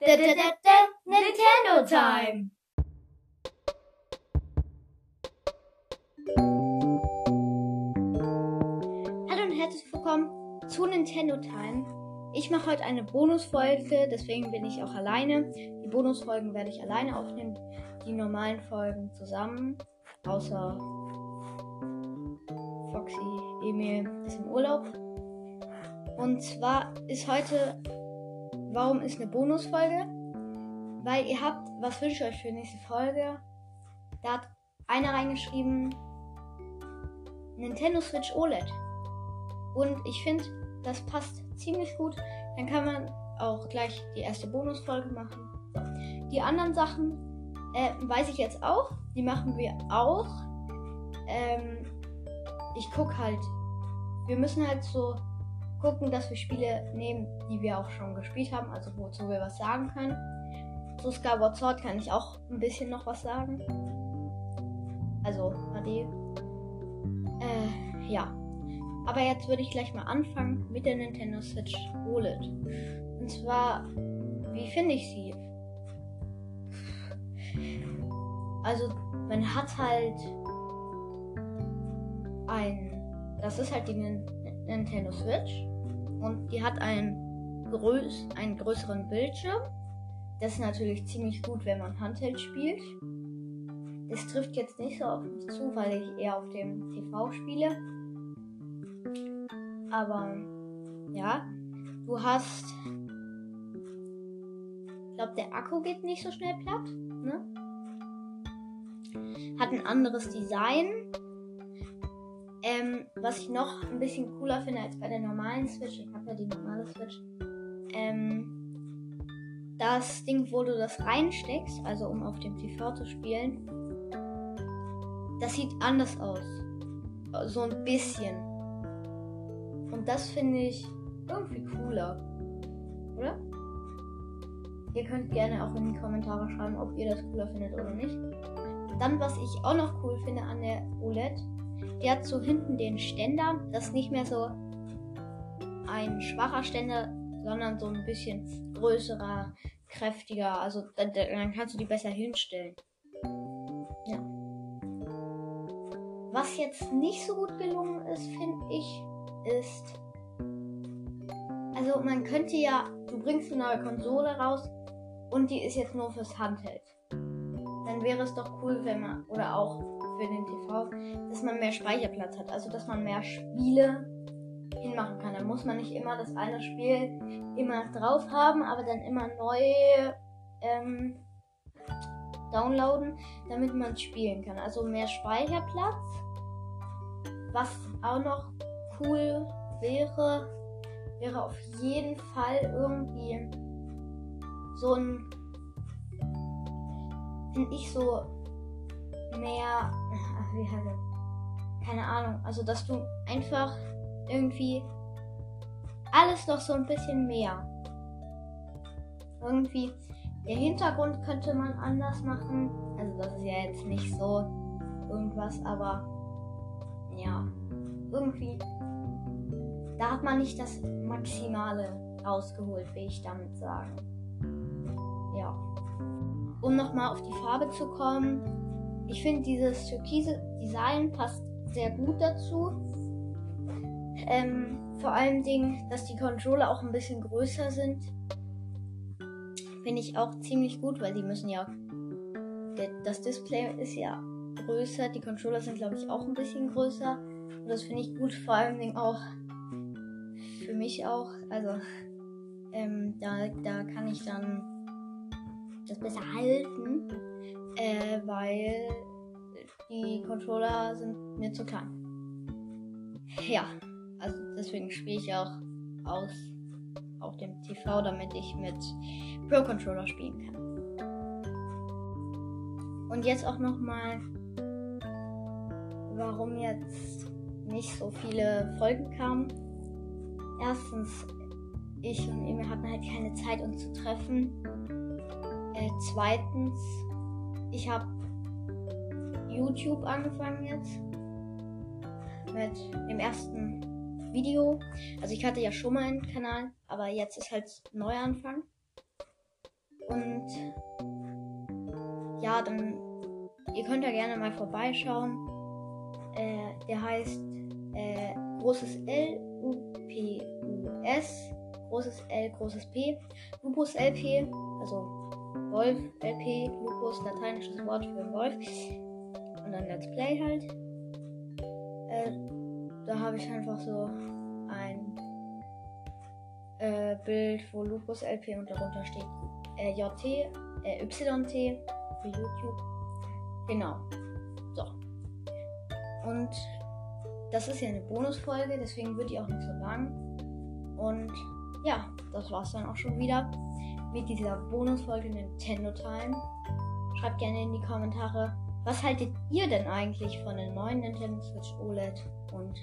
Da, da, da, da, Nintendo Time! Hallo und herzlich willkommen zu Nintendo Time. Ich mache heute eine Bonusfolge, deswegen bin ich auch alleine. Die Bonusfolgen werde ich alleine aufnehmen, die normalen Folgen zusammen, außer Foxy Emil ist im Urlaub. Und zwar ist heute, warum ist eine Bonusfolge? Weil ihr habt, was wünscht ihr euch für die nächste Folge? Da hat einer reingeschrieben, Nintendo Switch OLED. Und ich finde, das passt ziemlich gut. Dann kann man auch gleich die erste Bonusfolge machen. Die anderen Sachen äh, weiß ich jetzt auch. Die machen wir auch. Ähm, ich gucke halt. Wir müssen halt so gucken, dass wir Spiele nehmen, die wir auch schon gespielt haben, also wozu wir was sagen können. Zu Skyward Sword kann ich auch ein bisschen noch was sagen. Also, HD. Äh, ja. Aber jetzt würde ich gleich mal anfangen mit der Nintendo Switch OLED. Und zwar, wie finde ich sie? Also, man hat halt ein. Das ist halt die Nintendo Switch. Und die hat einen, größ einen größeren Bildschirm. Das ist natürlich ziemlich gut, wenn man Handheld spielt. Das trifft jetzt nicht so auf mich zu, weil ich eher auf dem TV spiele. Aber ja, du hast. Ich glaube, der Akku geht nicht so schnell platt. Ne? Hat ein anderes Design. Ähm, was ich noch ein bisschen cooler finde als bei der normalen Switch, ich habe ja die normale Switch, ähm, das Ding, wo du das reinsteckst, also um auf dem TV zu spielen, das sieht anders aus. So ein bisschen. Und das finde ich irgendwie cooler. Oder? Ihr könnt gerne auch in die Kommentare schreiben, ob ihr das cooler findet oder nicht. Dann, was ich auch noch cool finde an der OLED, die hat so hinten den Ständer. Das ist nicht mehr so ein schwacher Ständer, sondern so ein bisschen größerer, kräftiger. Also dann, dann kannst du die besser hinstellen. Ja. Was jetzt nicht so gut gelungen ist, finde ich, ist. Also man könnte ja, du bringst eine neue Konsole raus und die ist jetzt nur fürs Handheld. Dann wäre es doch cool, wenn man, oder auch für den TV, dass man mehr Speicherplatz hat. Also dass man mehr Spiele hinmachen kann. Dann muss man nicht immer das eine Spiel immer drauf haben, aber dann immer neu ähm, downloaden, damit man spielen kann. Also mehr Speicherplatz. Was auch noch cool wäre, wäre auf jeden Fall irgendwie so ein, finde ich so mehr, wie heißt? Keine Ahnung. Also, dass du einfach irgendwie alles noch so ein bisschen mehr. Irgendwie der Hintergrund könnte man anders machen. Also, das ist ja jetzt nicht so irgendwas, aber ja, irgendwie. Da hat man nicht das Maximale rausgeholt, will ich damit sagen. Ja. Um nochmal auf die Farbe zu kommen, ich finde dieses türkise Design passt sehr gut dazu. Ähm, vor allen Dingen, dass die Controller auch ein bisschen größer sind. Finde ich auch ziemlich gut, weil die müssen ja. Das Display ist ja größer. Die Controller sind, glaube ich, auch ein bisschen größer. Und das finde ich gut, vor Dingen auch für mich auch. Also, ähm, da, da kann ich dann das besser halten äh, weil die Controller sind mir zu klein. Ja, also deswegen spiele ich auch aus auf dem TV, damit ich mit Pro Controller spielen kann. Und jetzt auch noch mal, warum jetzt nicht so viele Folgen kamen. Erstens, ich und Emil hatten halt keine Zeit, uns zu treffen. Äh, zweitens, ich habe YouTube angefangen jetzt. Mit dem ersten Video. Also ich hatte ja schon mal einen Kanal, aber jetzt ist halt Neuanfang. und ja, dann ihr könnt da gerne mal vorbeischauen. Äh, der heißt äh, großes L U P U S großes L großes P Lupus LP also Wolf LP Lupus lateinisches Wort für Wolf und dann Let's Play halt. Äh, da habe ich einfach so ein äh, Bild, wo Lupus LP und darunter steht äh, JT, äh, YT für YouTube. Genau. So. Und das ist ja eine Bonusfolge, deswegen wird die auch nicht so lang. Und ja, das war's dann auch schon wieder mit dieser Bonusfolge Nintendo Time. Schreibt gerne in die Kommentare, was haltet ihr denn eigentlich von der neuen Nintendo Switch OLED und